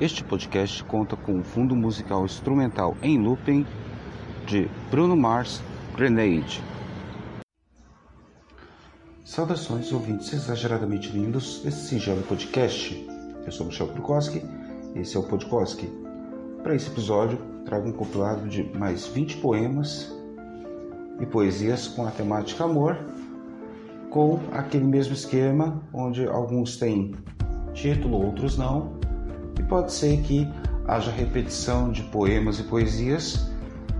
Este podcast conta com um fundo musical instrumental em looping de Bruno Mars Grenade. Saudações ouvintes exageradamente lindos desse singelo podcast. Eu sou Michel Krukowski e esse é o Podkoski. Para esse episódio, trago um compilado de mais 20 poemas e poesias com a temática amor, com aquele mesmo esquema onde alguns têm título, outros não, e pode ser que haja repetição de poemas e poesias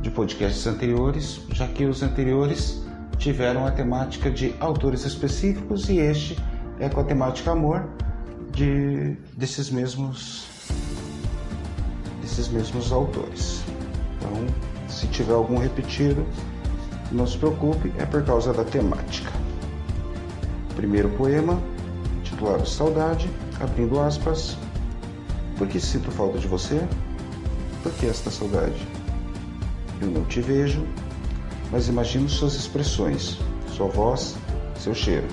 de podcasts anteriores, já que os anteriores tiveram a temática de autores específicos e este é com a temática amor de desses mesmos desses mesmos autores. Então, se tiver algum repetido, não se preocupe, é por causa da temática. Primeiro poema, titulado Saudade, abrindo aspas. Por que sinto falta de você? Por que esta saudade? Eu não te vejo, mas imagino suas expressões, sua voz, seu cheiro.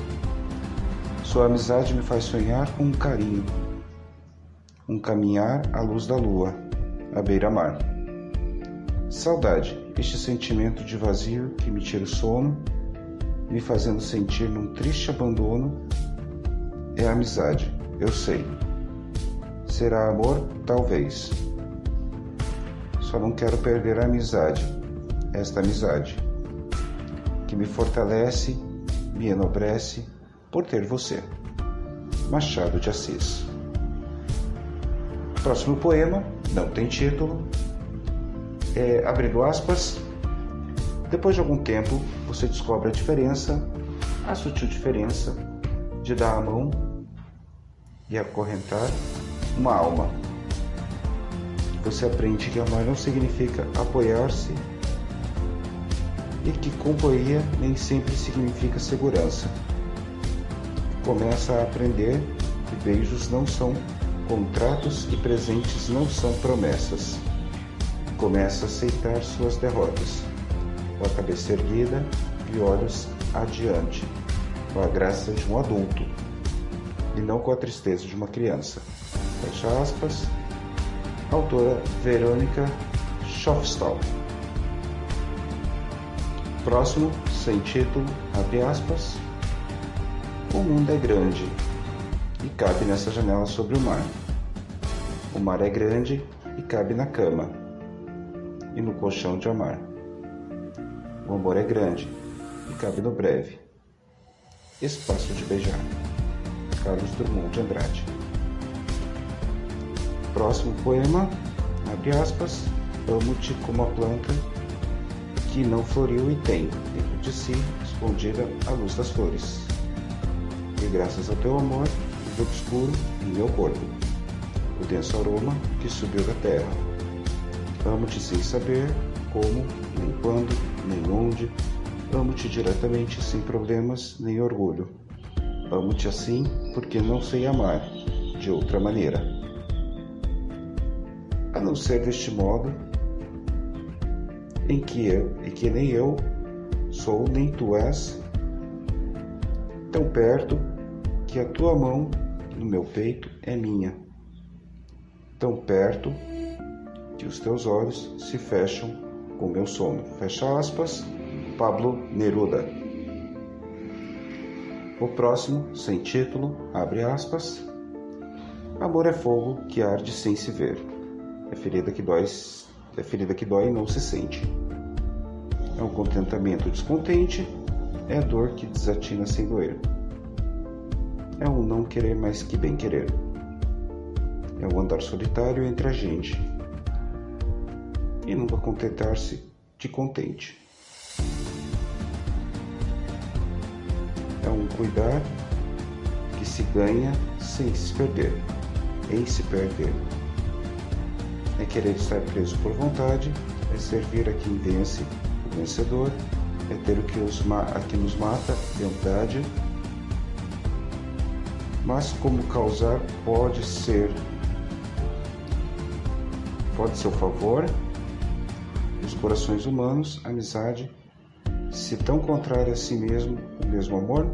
Sua amizade me faz sonhar com um carinho, um caminhar à luz da lua, à beira-mar. Saudade, este sentimento de vazio que me tira o sono, me fazendo sentir num triste abandono, é a amizade, eu sei. Será amor? Talvez. Só não quero perder a amizade, esta amizade, que me fortalece, me enobrece por ter você. Machado de Assis. Próximo poema, não tem título, é, abrindo aspas, depois de algum tempo você descobre a diferença, a sutil diferença de dar a mão e acorrentar uma alma. Você aprende que amar não significa apoiar-se e que companhia nem sempre significa segurança. Começa a aprender que beijos não são contratos e presentes não são promessas. Começa a aceitar suas derrotas, com a cabeça erguida e olhos adiante, com a graça de um adulto e não com a tristeza de uma criança. Fecha aspas. Autora Verônica Schofstall. Próximo, sem título, abre aspas. O mundo é grande e cabe nessa janela sobre o mar. O mar é grande e cabe na cama e no colchão de amar. O amor é grande e cabe no breve espaço de beijar. Carlos Drummond de Andrade. Próximo poema, abre aspas, amo-te como a planta que não floriu e tem dentro de si escondida a luz das flores. E graças ao teu amor, o obscuro em meu corpo, o denso aroma que subiu da terra. Amo-te sem saber como, nem quando, nem onde, amo-te diretamente sem problemas nem orgulho. Amo-te assim porque não sei amar de outra maneira não ser deste modo, em que eu, e que nem eu sou nem tu és, tão perto que a tua mão no meu peito é minha, tão perto que os teus olhos se fecham com meu sono. Fecha aspas, Pablo Neruda. O próximo, sem título, abre aspas. Amor é fogo que arde sem se ver. É ferida que dói, é ferida que dói e não se sente. É um contentamento descontente, é a dor que desatina sem doer. É um não querer mais que bem querer. É o um andar solitário entre a gente e nunca contentar-se de contente. É um cuidar que se ganha sem se perder, em se perder é querer estar preso por vontade, é servir a quem vence, o vencedor, é ter o que, os a que nos mata, verdade. Mas como causar pode ser pode ser o favor dos corações humanos, amizade, se tão contrário a si mesmo, o mesmo amor?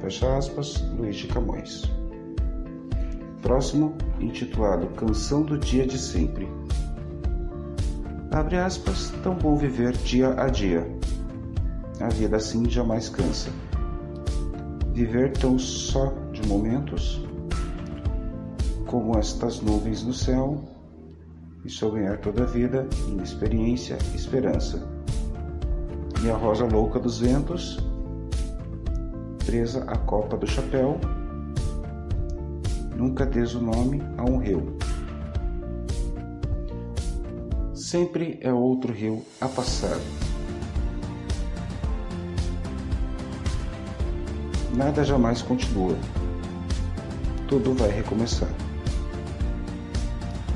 Fecha aspas, Luiz de Camões. Próximo, intitulado Canção do Dia de Sempre. Abre aspas, tão bom viver dia a dia. A vida assim jamais cansa. Viver tão só de momentos, como estas nuvens no céu, e ganhar toda a vida em experiência esperança. E a rosa louca dos ventos, presa à copa do chapéu, nunca des o nome a um rio. Sempre é outro rio a passar. Nada jamais continua. Tudo vai recomeçar.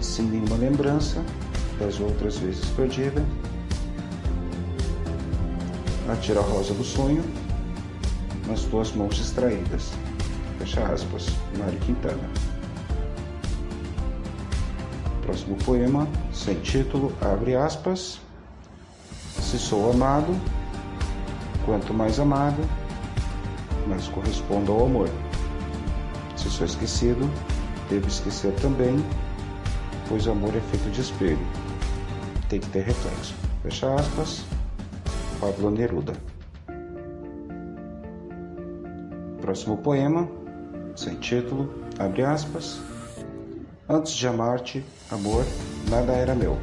Sem nenhuma lembrança das outras vezes perdidas. Atira a rosa do sonho nas tuas mãos distraídas. Fecha aspas, Mário Quintana. Próximo poema, sem título, abre aspas. Se sou amado, quanto mais amado, mais correspondo ao amor. Se sou esquecido, devo esquecer também, pois amor é feito de espelho. Tem que ter reflexo. Fecha aspas. Pablo Neruda. Próximo poema, sem título, abre aspas. Antes de amar-te, amor, nada era meu.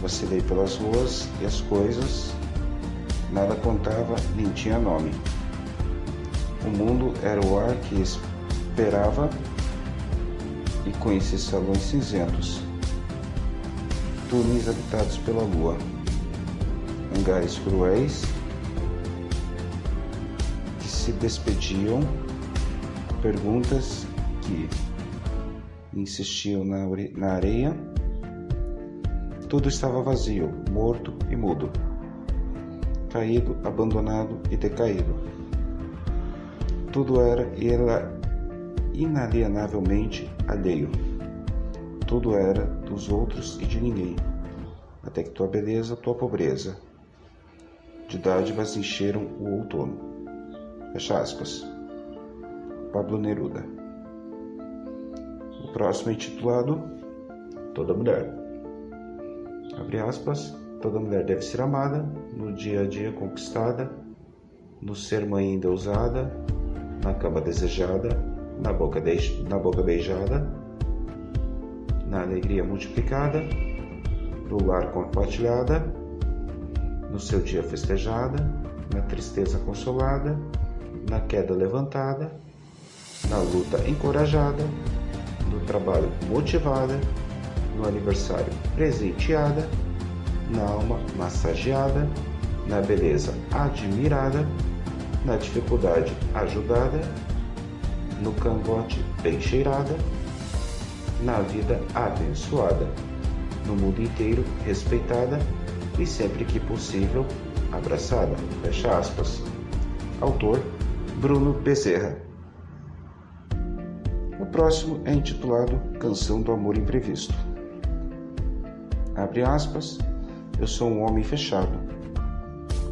Vacilei pelas ruas e as coisas, nada contava nem tinha nome. O mundo era o ar que esperava e conheci salões cinzentos, túneis habitados pela lua, hangares cruéis que se despediam perguntas que insistiam na, na areia. Tudo estava vazio, morto e mudo, caído, abandonado e decaído. Tudo era inalienavelmente alheio. Tudo era dos outros e de ninguém, até que tua beleza, tua pobreza, de dádivas encheram o outono. Fecha aspas. Pablo Neruda. O próximo é intitulado Toda Mulher. Abre aspas. Toda mulher deve ser amada, no dia a dia conquistada, no ser mãe ainda na cama desejada, na boca, de... na boca beijada, na alegria multiplicada, no lar compartilhada, no seu dia festejada, na tristeza consolada, na queda levantada, na luta encorajada, no trabalho motivada, no aniversário presenteada, na alma massageada, na beleza admirada, na dificuldade ajudada, no cangote bem cheirada, na vida abençoada, no mundo inteiro respeitada e sempre que possível abraçada. Fecha aspas. Autor Bruno Bezerra próximo é intitulado Canção do Amor Imprevisto. Abre aspas, eu sou um homem fechado.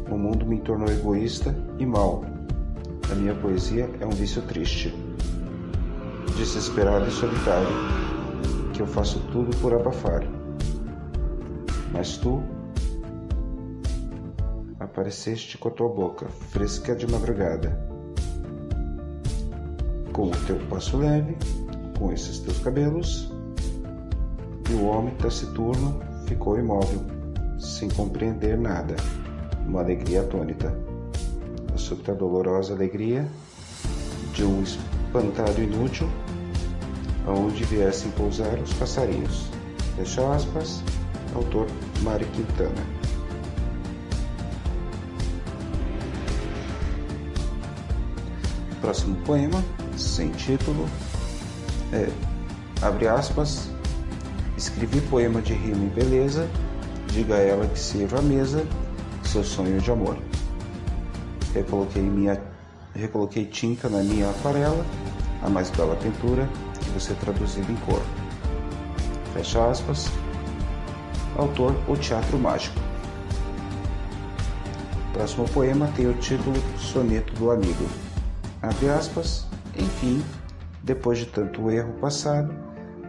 O mundo me tornou egoísta e mau. A minha poesia é um vício triste, desesperado e solitário, que eu faço tudo por abafar. Mas tu apareceste com a tua boca, fresca de madrugada com o teu passo leve, com esses teus cabelos. E o homem taciturno ficou imóvel, sem compreender nada, uma alegria atônita. A súbita dolorosa alegria de um espantado inútil, aonde viessem pousar os passarinhos. Fecha aspas, autor Mário Quintana. Próximo poema sem título, é, abre aspas, escrevi poema de rima e beleza, diga a ela que sirva a mesa, seu sonho de amor. Recoloquei, minha, recoloquei tinta na minha aquarela, a mais bela pintura que você traduziu em cor. Fecha aspas. Autor O Teatro Mágico. Próximo poema tem o título Soneto do Amigo. Abre aspas. Enfim, Depois de tanto erro passado,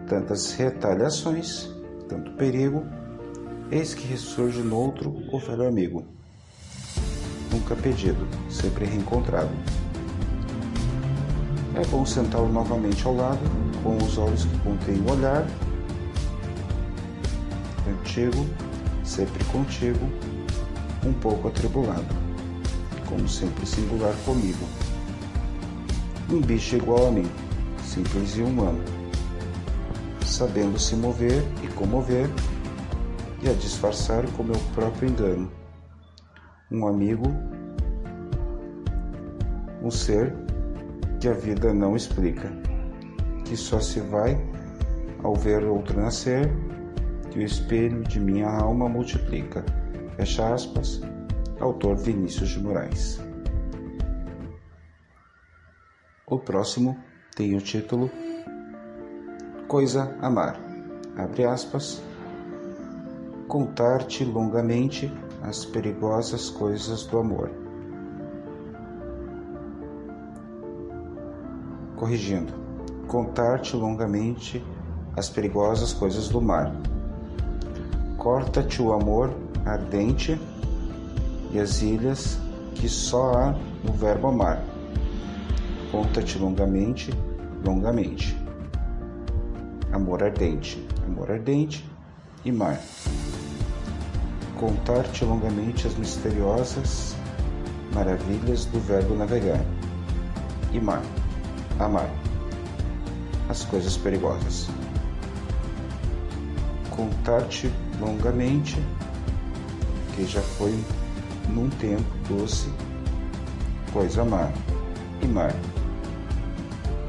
tantas retaliações, tanto perigo, eis que ressurge noutro o velho amigo. Nunca pedido, sempre reencontrado. É bom sentá-lo novamente ao lado, com os olhos que contêm o olhar antigo, sempre contigo, um pouco atribulado, como sempre singular comigo. Um bicho igual a mim, simples e humano, sabendo se mover e comover, e a disfarçar com meu próprio engano. Um amigo, um ser que a vida não explica, que só se vai ao ver outro nascer, que o espelho de minha alma multiplica. Fecha aspas, autor Vinícius de Moraes. O próximo tem o título Coisa Amar. Abre aspas. Contar-te longamente as perigosas coisas do amor. Corrigindo. Contar-te longamente as perigosas coisas do mar. Corta-te o amor ardente e as ilhas que só há no verbo amar. Conta-te longamente, longamente. Amor ardente, amor ardente e mar. Contar-te longamente as misteriosas maravilhas do verbo navegar. E mar, amar. As coisas perigosas. Contar-te longamente que já foi num tempo doce, coisa amar e mar.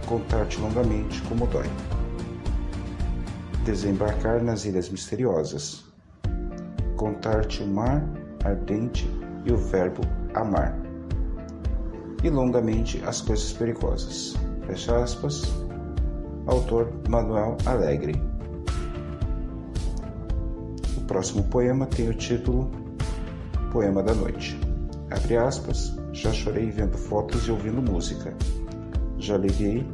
Contar-te longamente como dói. Desembarcar nas ilhas misteriosas. Contar-te o mar ardente e o verbo amar. E longamente as coisas perigosas. Fecha aspas. Autor Manuel Alegre. O próximo poema tem o título Poema da Noite. Abre aspas, já chorei vendo fotos e ouvindo música. Já liguei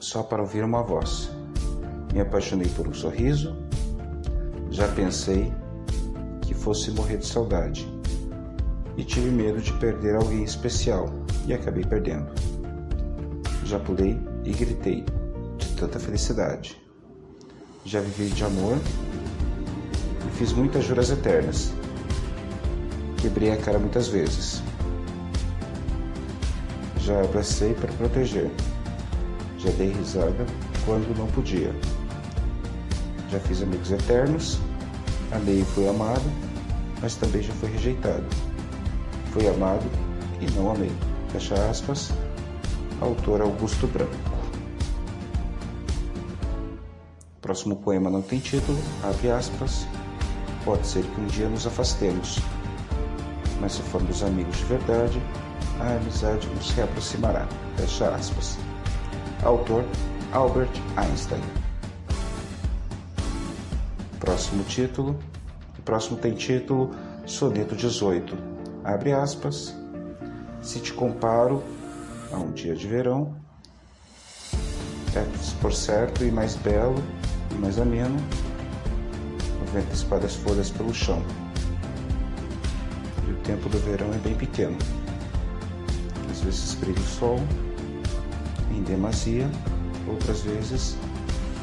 só para ouvir uma voz. Me apaixonei por um sorriso. Já pensei que fosse morrer de saudade. E tive medo de perder alguém especial e acabei perdendo. Já pulei e gritei de tanta felicidade. Já vivi de amor e fiz muitas juras eternas Quebrei a cara muitas vezes. Já abracei para proteger. Já dei risada quando não podia. Já fiz amigos eternos. Amei e fui amado, mas também já fui rejeitado. Fui amado e não amei. Fecha aspas. Autor Augusto Branco. Próximo poema não tem título, abre aspas. Pode ser que um dia nos afastemos, mas se formos amigos de verdade, a amizade nos reaproximará. Fecha aspas. Autor Albert Einstein. Próximo título. O próximo tem título Soneto 18. Abre aspas. Se te comparo a um dia de verão, é por certo e mais belo e mais ameno, o vento espalha as folhas pelo chão tempo do verão é bem pequeno. Vezes brilha o sol em demasia, outras vezes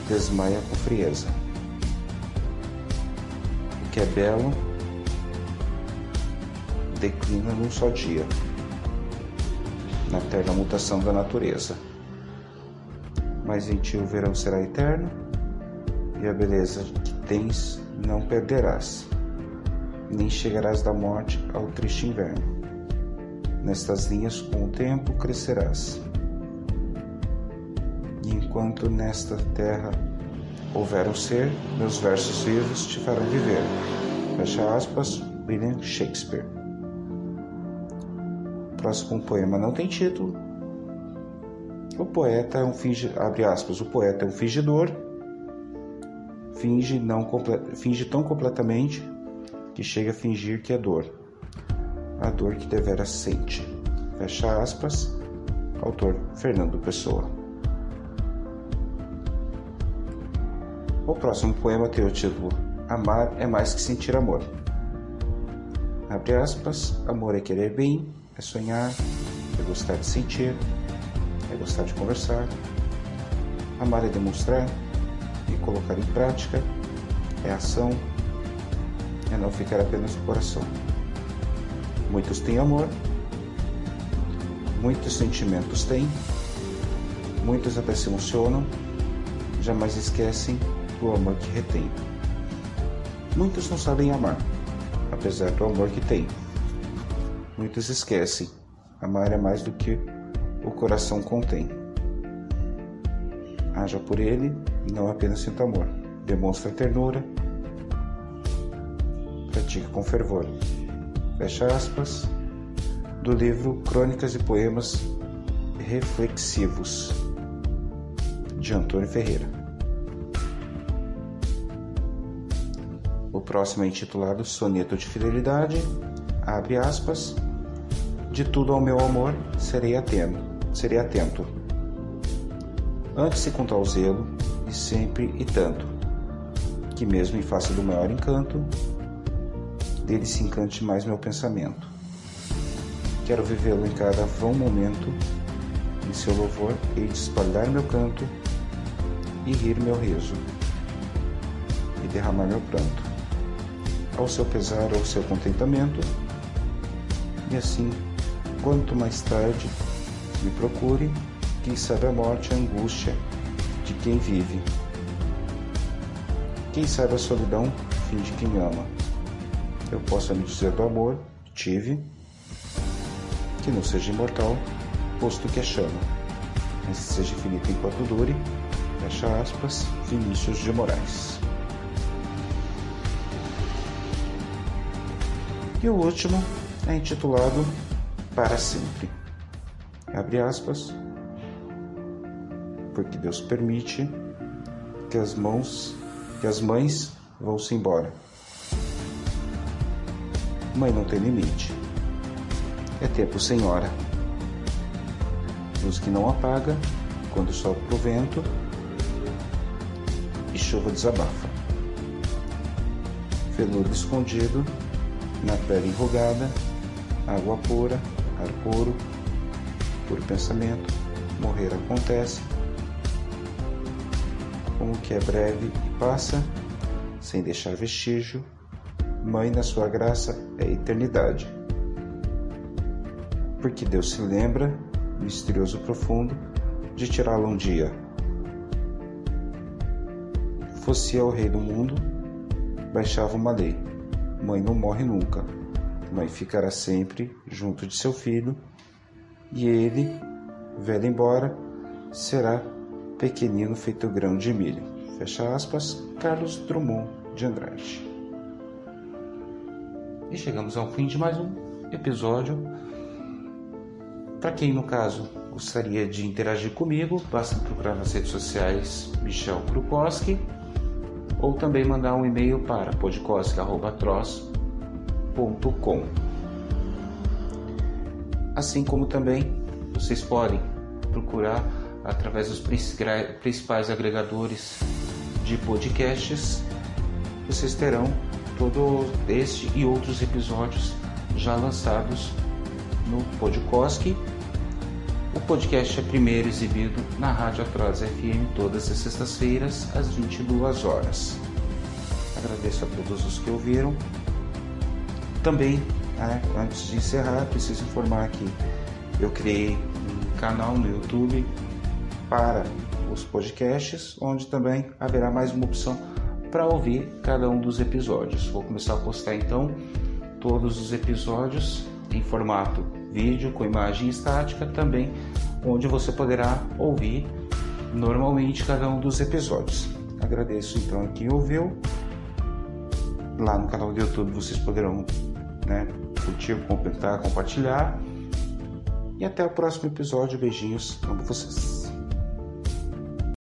desmaia com frieza. O que é belo declina num só dia, na eterna mutação da natureza. Mas em ti o verão será eterno e a beleza que tens não perderás nem chegarás da morte ao triste inverno. Nestas linhas, com o tempo, crescerás. E enquanto nesta terra houver um ser, meus versos vivos te farão viver. Fecha aspas, William Shakespeare. Próximo poema não tem título. O poeta é um finge, abre aspas, o poeta é um fingidor, finge, não, finge tão completamente que chega a fingir que é dor, a dor que devera sente. Fecha aspas. Autor Fernando Pessoa. O próximo poema tem o título Amar é mais que sentir amor. Abre aspas, amor é querer bem, é sonhar, é gostar de sentir, é gostar de conversar. Amar é demonstrar e é colocar em prática, é ação, é não ficar apenas no coração. Muitos têm amor, muitos sentimentos têm, muitos até se emocionam, jamais esquecem do amor que retém. Muitos não sabem amar, apesar do amor que têm. Muitos esquecem, amar é mais do que o coração contém. Haja por ele e não apenas sinta amor. Demonstra ternura, pratique com fervor. Fecha aspas do livro Crônicas e Poemas Reflexivos de Antônio Ferreira. O próximo é intitulado Soneto de Fidelidade. Abre aspas. De tudo ao meu amor serei atento, serei atento. Antes se com tal zelo, e sempre e tanto, que mesmo em face do maior encanto, dele se encante mais meu pensamento. Quero vivê-lo em cada vão momento, em seu louvor hei de espalhar meu canto e rir meu riso, e derramar meu pranto ao seu pesar ou seu contentamento, e assim, quanto mais tarde me procure, quem sabe a morte e a angústia de quem vive. Quem sabe a solidão, fim de quem ama. Eu posso me dizer do amor, tive, que não seja imortal, posto que é chama, mas seja infinito enquanto dure, fecha aspas, Vinícius de Moraes. E o último é intitulado Para Sempre. Abre aspas. Porque Deus permite que as mãos, que as mães vão-se embora. Mãe não tem limite. É tempo sem hora. Luz que não apaga quando sopra o vento e chuva desabafa. Veludo escondido na pele enrugada, água pura, ar puro, puro pensamento, morrer acontece, como que é breve e passa, sem deixar vestígio, Mãe na sua graça é eternidade. Porque Deus se lembra, misterioso profundo, de tirá-lo um dia. Fosse eu o rei do mundo, baixava uma lei Mãe não morre nunca. Mãe ficará sempre junto de seu filho, e ele, velho embora, será pequenino feito grão de milho. Fecha aspas, Carlos Drummond de Andrade. E chegamos ao fim de mais um episódio. Para quem, no caso, gostaria de interagir comigo, basta procurar nas redes sociais Michel Krukowski ou também mandar um e-mail para podcosk.tros.com. Assim como também vocês podem procurar através dos principais agregadores de podcasts, vocês terão todo este e outros episódios já lançados no Podcosk. O podcast é primeiro exibido na Rádio Atroz FM todas as sextas-feiras, às 22 horas. Agradeço a todos os que ouviram. Também, né, antes de encerrar, preciso informar que eu criei um canal no YouTube para os podcasts, onde também haverá mais uma opção para ouvir cada um dos episódios. Vou começar a postar então todos os episódios em formato vídeo com imagem estática também, onde você poderá ouvir normalmente cada um dos episódios. Agradeço então a quem ouviu. Lá no canal do YouTube vocês poderão né, curtir, comentar, compartilhar. E até o próximo episódio. Beijinhos. Amo vocês.